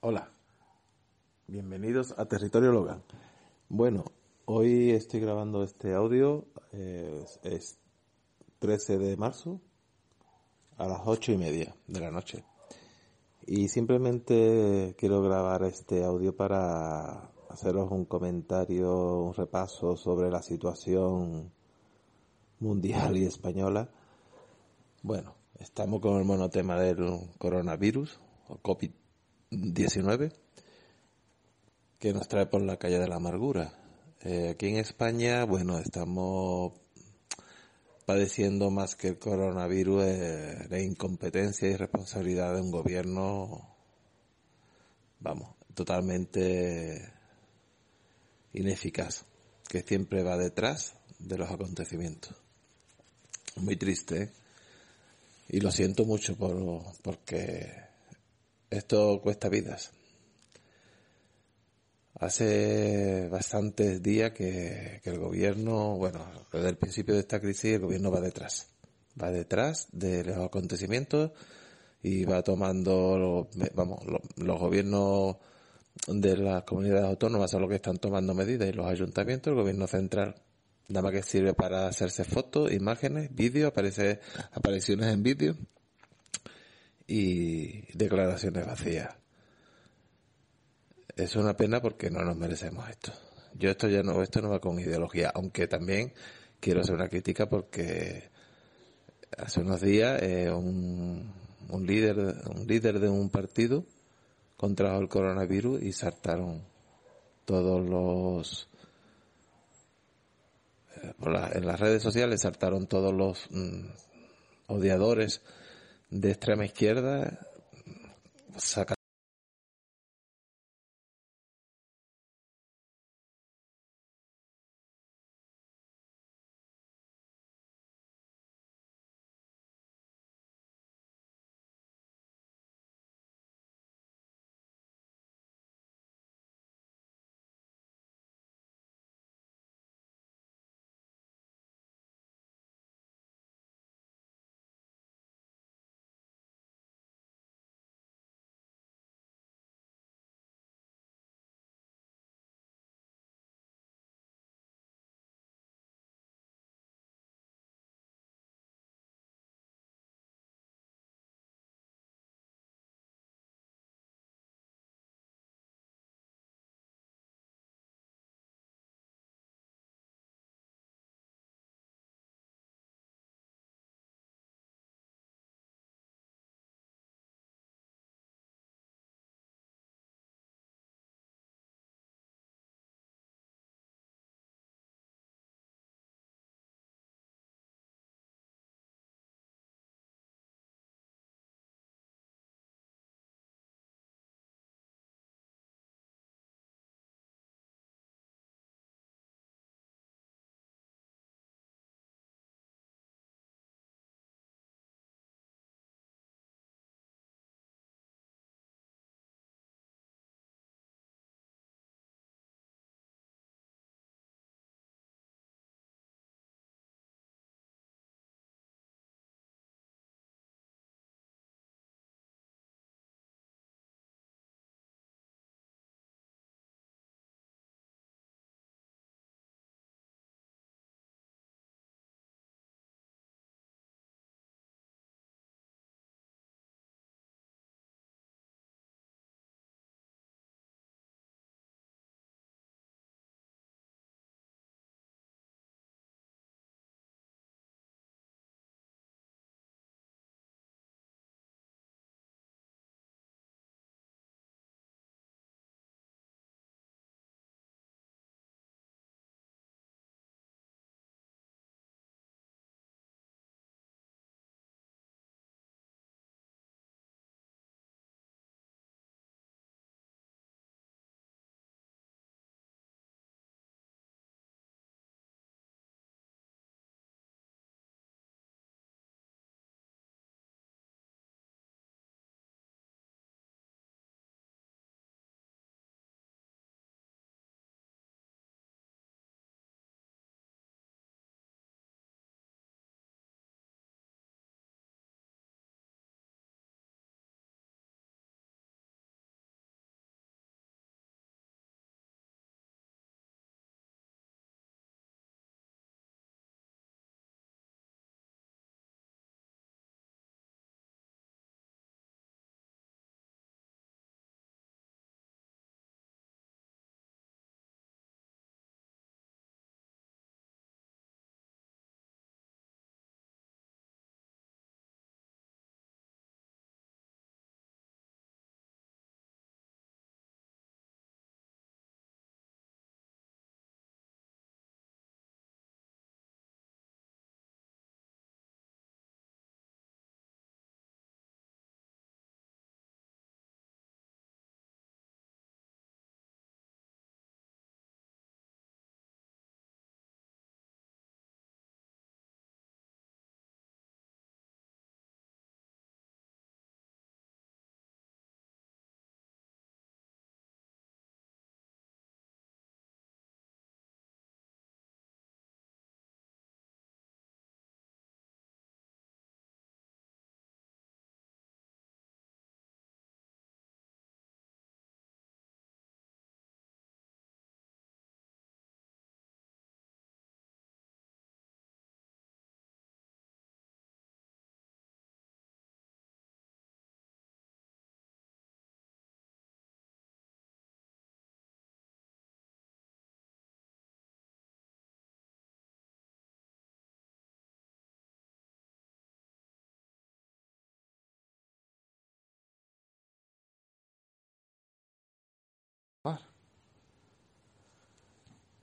Hola, bienvenidos a Territorio Logan. Bueno, hoy estoy grabando este audio, es 13 de marzo a las 8 y media de la noche. Y simplemente quiero grabar este audio para haceros un comentario, un repaso sobre la situación mundial y española. Bueno, estamos con el monotema del coronavirus o COVID-19 que nos trae por la calle de la amargura. Eh, aquí en España, bueno, estamos padeciendo más que el coronavirus eh, la incompetencia y responsabilidad de un gobierno, vamos, totalmente ineficaz, que siempre va detrás de los acontecimientos. Muy triste, ¿eh? y lo siento mucho por, porque esto cuesta vidas. Hace bastantes días que, que, el gobierno, bueno, desde el principio de esta crisis el gobierno va detrás, va detrás de los acontecimientos y va tomando, vamos, los, los gobiernos de las comunidades autónomas son los que están tomando medidas y los ayuntamientos, el gobierno central, nada más que sirve para hacerse fotos, imágenes, vídeos, aparece, apariciones en vídeo y declaraciones vacías. Es una pena porque no nos merecemos esto. Yo esto ya no, esto no va con ideología, aunque también quiero hacer una crítica porque hace unos días eh, un, un líder, un líder de un partido contrajo el coronavirus y saltaron todos los eh, en las redes sociales saltaron todos los mm, odiadores de extrema izquierda saca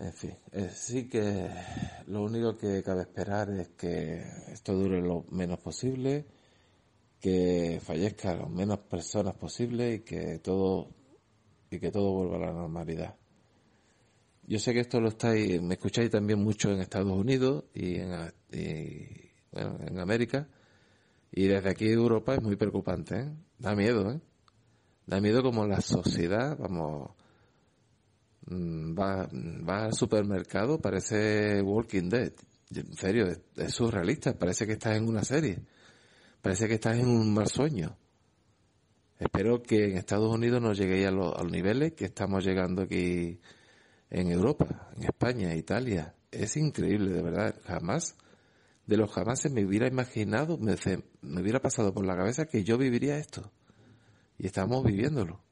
En fin, eh, sí que lo único que cabe esperar es que esto dure lo menos posible, que fallezcan lo menos personas posible y que todo y que todo vuelva a la normalidad. Yo sé que esto lo estáis, me escucháis también mucho en Estados Unidos y en, en América y desde aquí Europa es muy preocupante, ¿eh? da miedo, ¿eh? da miedo como la sociedad, vamos va, va al supermercado, parece Walking Dead. En serio, es, surrealista, parece que estás en una serie. Parece que estás en un mal sueño. Espero que en Estados Unidos no lleguéis a, los, niveles que estamos llegando aquí en Europa, en España, Italia. Es increíble, de verdad. Jamás, de los jamás me hubiera imaginado, me, me hubiera pasado por la cabeza que yo viviría esto. Y estamos viviéndolo.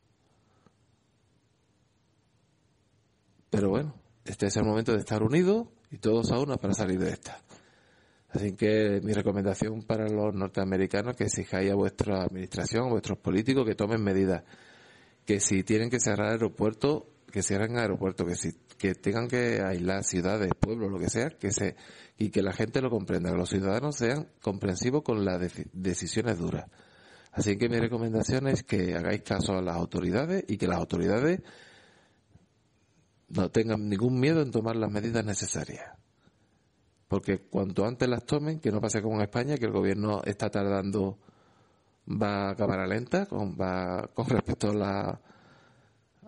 Pero bueno, este es el momento de estar unidos y todos a una para salir de esta. Así que mi recomendación para los norteamericanos es que exijáis a vuestra administración, a vuestros políticos que tomen medidas. Que si tienen que cerrar aeropuertos, que cierren aeropuertos, que si que tengan que aislar ciudades, pueblos, lo que sea, que se y que la gente lo comprenda, que los ciudadanos sean comprensivos con las decisiones duras. Así que mi recomendación es que hagáis caso a las autoridades y que las autoridades no tengan ningún miedo en tomar las medidas necesarias. Porque cuanto antes las tomen, que no pase como en España, que el gobierno está tardando, va a cámara lenta, con, va con respecto a, la,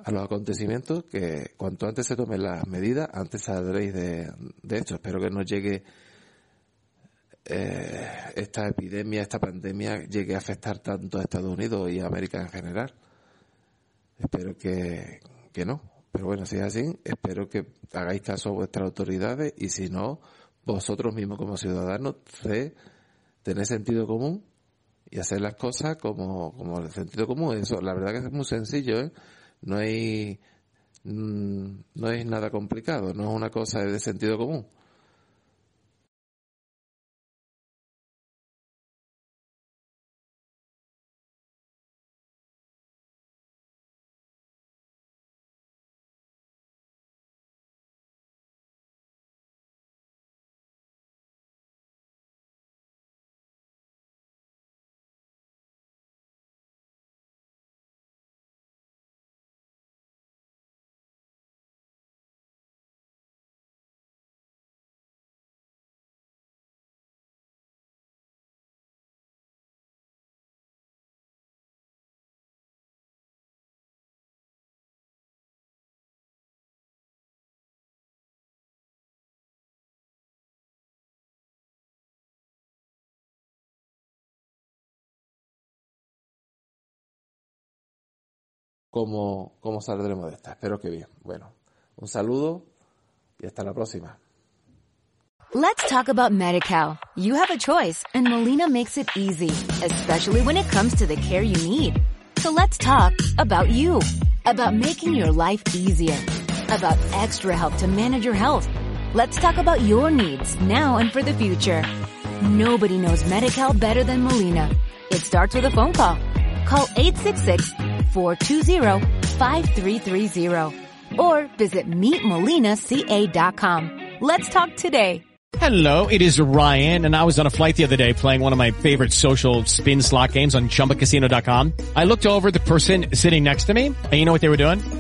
a los acontecimientos, que cuanto antes se tomen las medidas, antes saldréis de, esto. Espero que no llegue eh, esta epidemia, esta pandemia, llegue a afectar tanto a Estados Unidos y a América en general. Espero que, que no pero bueno, si es así, espero que hagáis caso a vuestras autoridades y si no, vosotros mismos como ciudadanos, tener sentido común y hacer las cosas como, como el sentido común. Eso, la verdad que es muy sencillo, ¿eh? No hay, mm, no es nada complicado, no es una cosa de sentido común. Cómo, cómo saldremos de esta. Espero que bien. Bueno, un saludo y hasta la próxima. Let's talk about MediCal. You have a choice and Molina makes it easy, especially when it comes to the care you need. So let's talk about you, about making your life easier, about extra help to manage your health. Let's talk about your needs now and for the future. Nobody knows MediCal better than Molina. It starts with a phone call. Call 866 420-5330 or visit meetmolinaca.com. Let's talk today. Hello, it is Ryan, and I was on a flight the other day playing one of my favorite social spin slot games on ChumbaCasino.com. I looked over the person sitting next to me, and you know what they were doing?